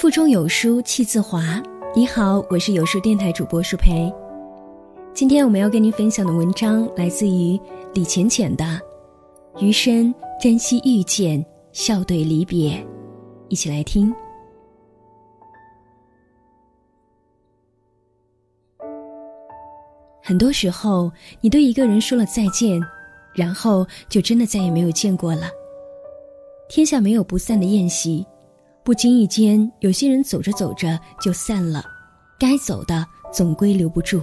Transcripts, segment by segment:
腹中有书气自华。你好，我是有书电台主播舒培。今天我们要跟您分享的文章来自于李浅浅的《余生珍惜遇见，笑对离别》，一起来听。很多时候，你对一个人说了再见，然后就真的再也没有见过了。天下没有不散的宴席，不经意间，有些人走着走着就散了，该走的总归留不住。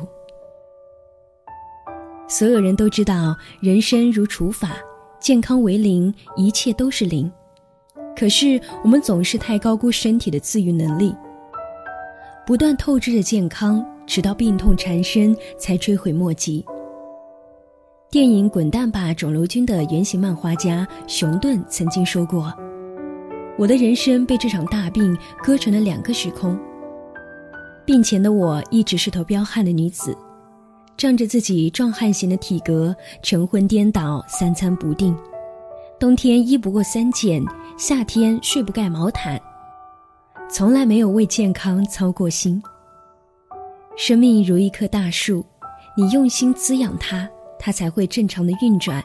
所有人都知道，人生如除法，健康为零，一切都是零。可是我们总是太高估身体的自愈能力，不断透支着健康。直到病痛缠身，才追悔莫及。电影《滚蛋吧，肿瘤君》的原型漫画家熊顿曾经说过：“我的人生被这场大病割成了两个时空。病前的我一直是头彪悍的女子，仗着自己壮汉型的体格，晨昏颠倒，三餐不定，冬天衣不过三件，夏天睡不盖毛毯，从来没有为健康操过心。”生命如一棵大树，你用心滋养它，它才会正常的运转。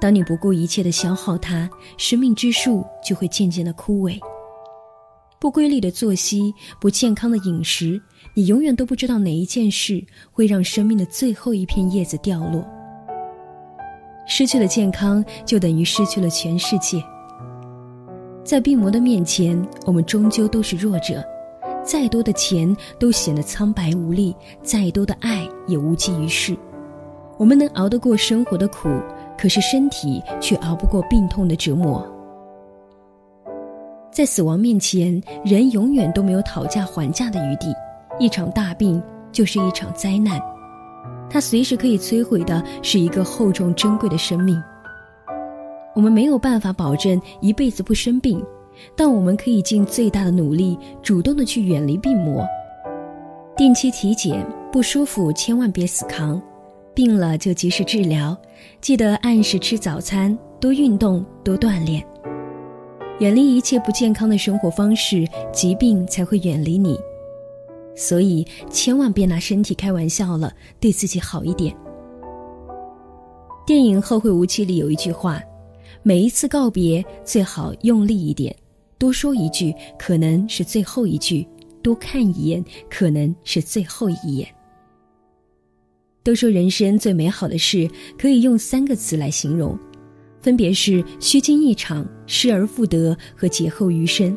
当你不顾一切的消耗它，生命之树就会渐渐的枯萎。不规律的作息，不健康的饮食，你永远都不知道哪一件事会让生命的最后一片叶子掉落。失去了健康，就等于失去了全世界。在病魔的面前，我们终究都是弱者。再多的钱都显得苍白无力，再多的爱也无济于事。我们能熬得过生活的苦，可是身体却熬不过病痛的折磨。在死亡面前，人永远都没有讨价还价的余地。一场大病就是一场灾难，它随时可以摧毁的是一个厚重珍贵的生命。我们没有办法保证一辈子不生病。但我们可以尽最大的努力，主动的去远离病魔，定期体检，不舒服千万别死扛，病了就及时治疗，记得按时吃早餐，多运动，多锻炼，远离一切不健康的生活方式，疾病才会远离你。所以千万别拿身体开玩笑了，对自己好一点。电影《后会无期》里有一句话：每一次告别最好用力一点。多说一句，可能是最后一句；多看一眼，可能是最后一眼。都说人生最美好的事可以用三个词来形容，分别是虚惊一场、失而复得和劫后余生。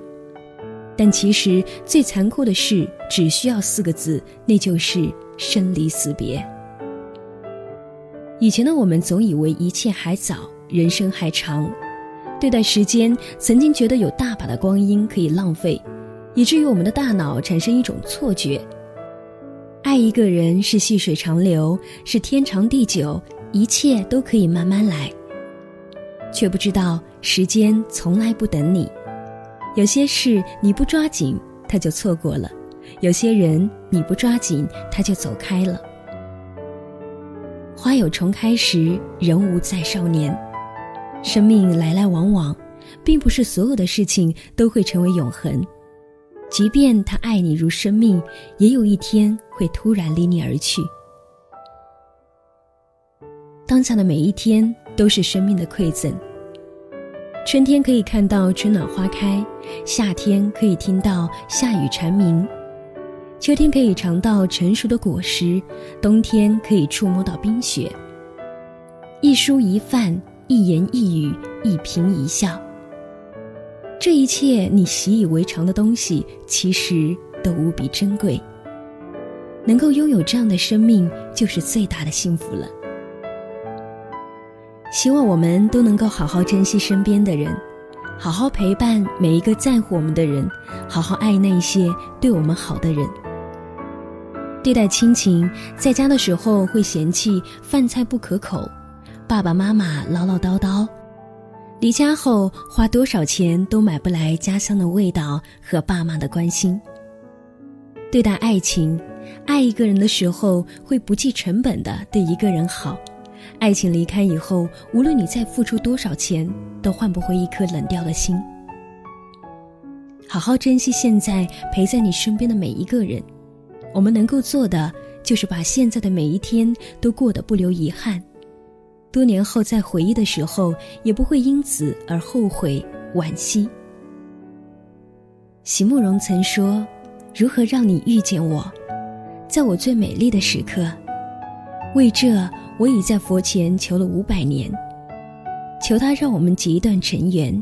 但其实最残酷的事只需要四个字，那就是生离死别。以前的我们总以为一切还早，人生还长。对待时间，曾经觉得有大把的光阴可以浪费，以至于我们的大脑产生一种错觉：爱一个人是细水长流，是天长地久，一切都可以慢慢来。却不知道时间从来不等你，有些事你不抓紧，他就错过了；有些人你不抓紧，他就走开了。花有重开时，人无再少年。生命来来往往，并不是所有的事情都会成为永恒。即便他爱你如生命，也有一天会突然离你而去。当下的每一天都是生命的馈赠。春天可以看到春暖花开，夏天可以听到夏雨蝉鸣，秋天可以尝到成熟的果实，冬天可以触摸到冰雪。一蔬一饭。一言一语，一颦一笑，这一切你习以为常的东西，其实都无比珍贵。能够拥有这样的生命，就是最大的幸福了。希望我们都能够好好珍惜身边的人，好好陪伴每一个在乎我们的人，好好爱那些对我们好的人。对待亲情，在家的时候会嫌弃饭菜不可口。爸爸妈妈唠唠叨叨，离家后花多少钱都买不来家乡的味道和爸妈的关心。对待爱情，爱一个人的时候会不计成本的对一个人好，爱情离开以后，无论你再付出多少钱，都换不回一颗冷掉的心。好好珍惜现在陪在你身边的每一个人。我们能够做的，就是把现在的每一天都过得不留遗憾。多年后再回忆的时候，也不会因此而后悔惋惜。席慕容曾说：“如何让你遇见我，在我最美丽的时刻？为这，我已在佛前求了五百年，求他让我们结一段尘缘。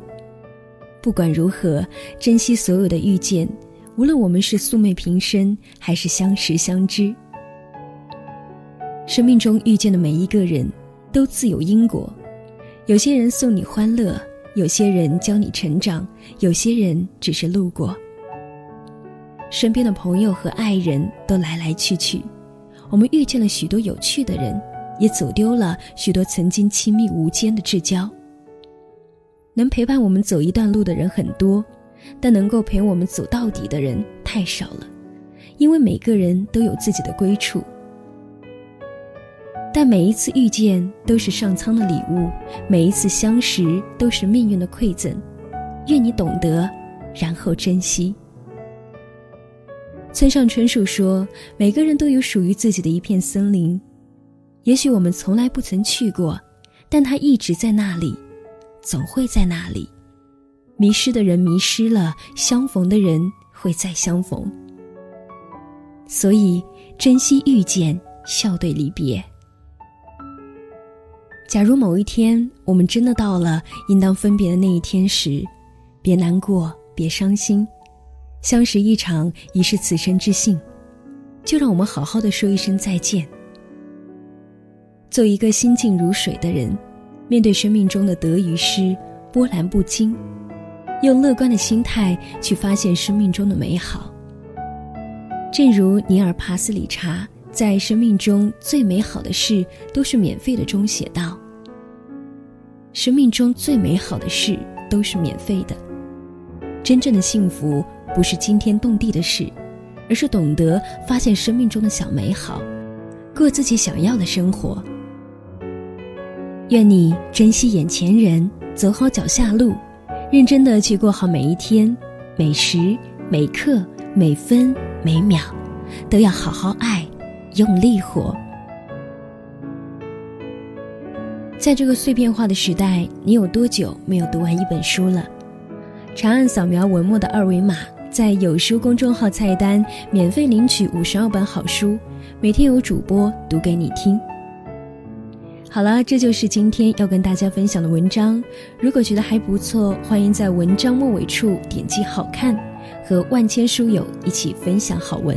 不管如何，珍惜所有的遇见，无论我们是素昧平生，还是相识相知。生命中遇见的每一个人。”都自有因果，有些人送你欢乐，有些人教你成长，有些人只是路过。身边的朋友和爱人都来来去去，我们遇见了许多有趣的人，也走丢了许多曾经亲密无间的至交。能陪伴我们走一段路的人很多，但能够陪我们走到底的人太少了，因为每个人都有自己的归处。但每一次遇见都是上苍的礼物，每一次相识都是命运的馈赠。愿你懂得，然后珍惜。村上春树说：“每个人都有属于自己的一片森林，也许我们从来不曾去过，但它一直在那里，总会在那里。迷失的人迷失了，相逢的人会再相逢。所以，珍惜遇见，笑对离别。”假如某一天我们真的到了应当分别的那一天时，别难过，别伤心，相识一场已是此生之幸，就让我们好好的说一声再见。做一个心静如水的人，面对生命中的得与失，波澜不惊，用乐观的心态去发现生命中的美好。正如尼尔·帕斯里查。在生命中最美好的事都是免费的中写道：“生命中最美好的事都是免费的。真正的幸福不是惊天动地的事，而是懂得发现生命中的小美好，过自己想要的生活。愿你珍惜眼前人，走好脚下路，认真的去过好每一天，每时每刻每分每秒，都要好好爱。”用力活，在这个碎片化的时代，你有多久没有读完一本书了？长按扫描文末的二维码，在有书公众号菜单免费领取五十二本好书，每天有主播读给你听。好了，这就是今天要跟大家分享的文章。如果觉得还不错，欢迎在文章末尾处点击“好看”，和万千书友一起分享好文。